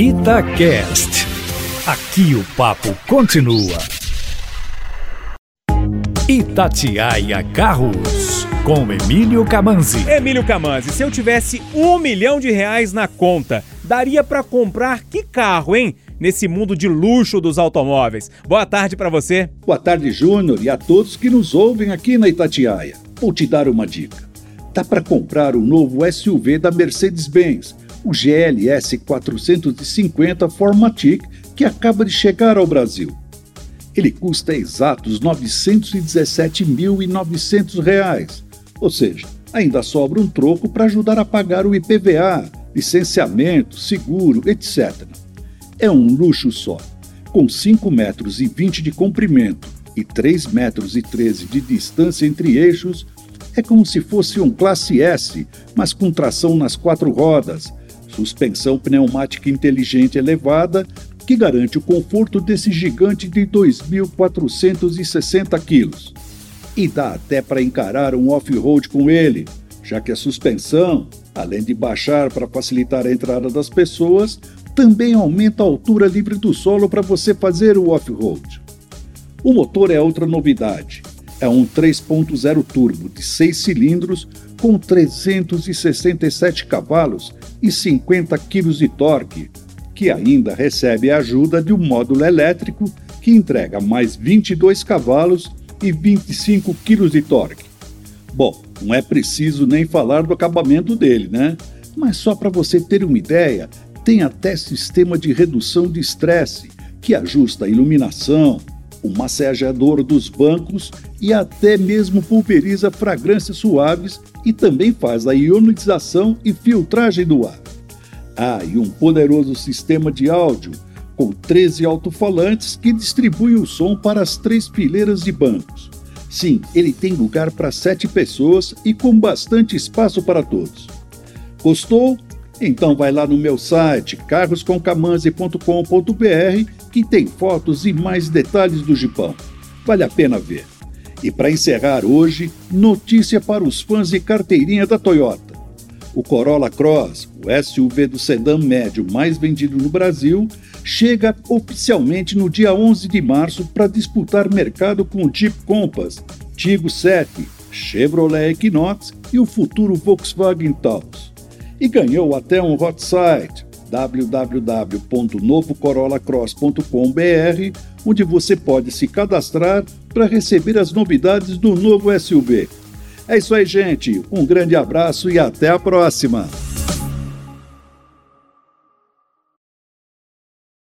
Itacast. Aqui o papo continua. Itatiaia Carros, com Emílio Camanzi. Emílio Camanzi, se eu tivesse um milhão de reais na conta, daria para comprar que carro, hein? Nesse mundo de luxo dos automóveis. Boa tarde para você. Boa tarde, Júnior, e a todos que nos ouvem aqui na Itatiaia. Vou te dar uma dica. Dá para comprar o novo SUV da Mercedes-Benz o GLS 450 Formatic, que acaba de chegar ao Brasil. Ele custa exatos R$ 917.900, ou seja, ainda sobra um troco para ajudar a pagar o IPVA, licenciamento, seguro, etc. É um luxo só. Com 5 metros e 20 de comprimento e 3 metros e 13 de distância entre eixos, é como se fosse um classe S, mas com tração nas quatro rodas, suspensão pneumática inteligente elevada, que garante o conforto desse gigante de 2.460 quilos. E dá até para encarar um off-road com ele, já que a suspensão, além de baixar para facilitar a entrada das pessoas, também aumenta a altura livre do solo para você fazer o off-road. O motor é outra novidade. É um 3.0 turbo de 6 cilindros com 367 cavalos e 50 kg de torque, que ainda recebe a ajuda de um módulo elétrico que entrega mais 22 cavalos e 25 kg de torque. Bom, não é preciso nem falar do acabamento dele, né? Mas só para você ter uma ideia, tem até sistema de redução de estresse, que ajusta a iluminação, o massageador dos bancos e até mesmo pulveriza fragrâncias suaves e também faz a ionização e filtragem do ar. Ah, e um poderoso sistema de áudio com 13 alto-falantes que distribui o som para as três fileiras de bancos. Sim, ele tem lugar para sete pessoas e com bastante espaço para todos. Gostou? Então vai lá no meu site carroscomcamanzi.com.br que tem fotos e mais detalhes do Gipão. Vale a pena ver. E para encerrar hoje, notícia para os fãs de carteirinha da Toyota. O Corolla Cross, o SUV do sedã médio mais vendido no Brasil, chega oficialmente no dia 11 de março para disputar mercado com o Jeep Compass, Tigo 7, Chevrolet Equinox e o futuro Volkswagen Taos. E ganhou até um hot site, www.novocorollacross.com.br, onde você pode se cadastrar para receber as novidades do novo SUV. É isso aí, gente. Um grande abraço e até a próxima.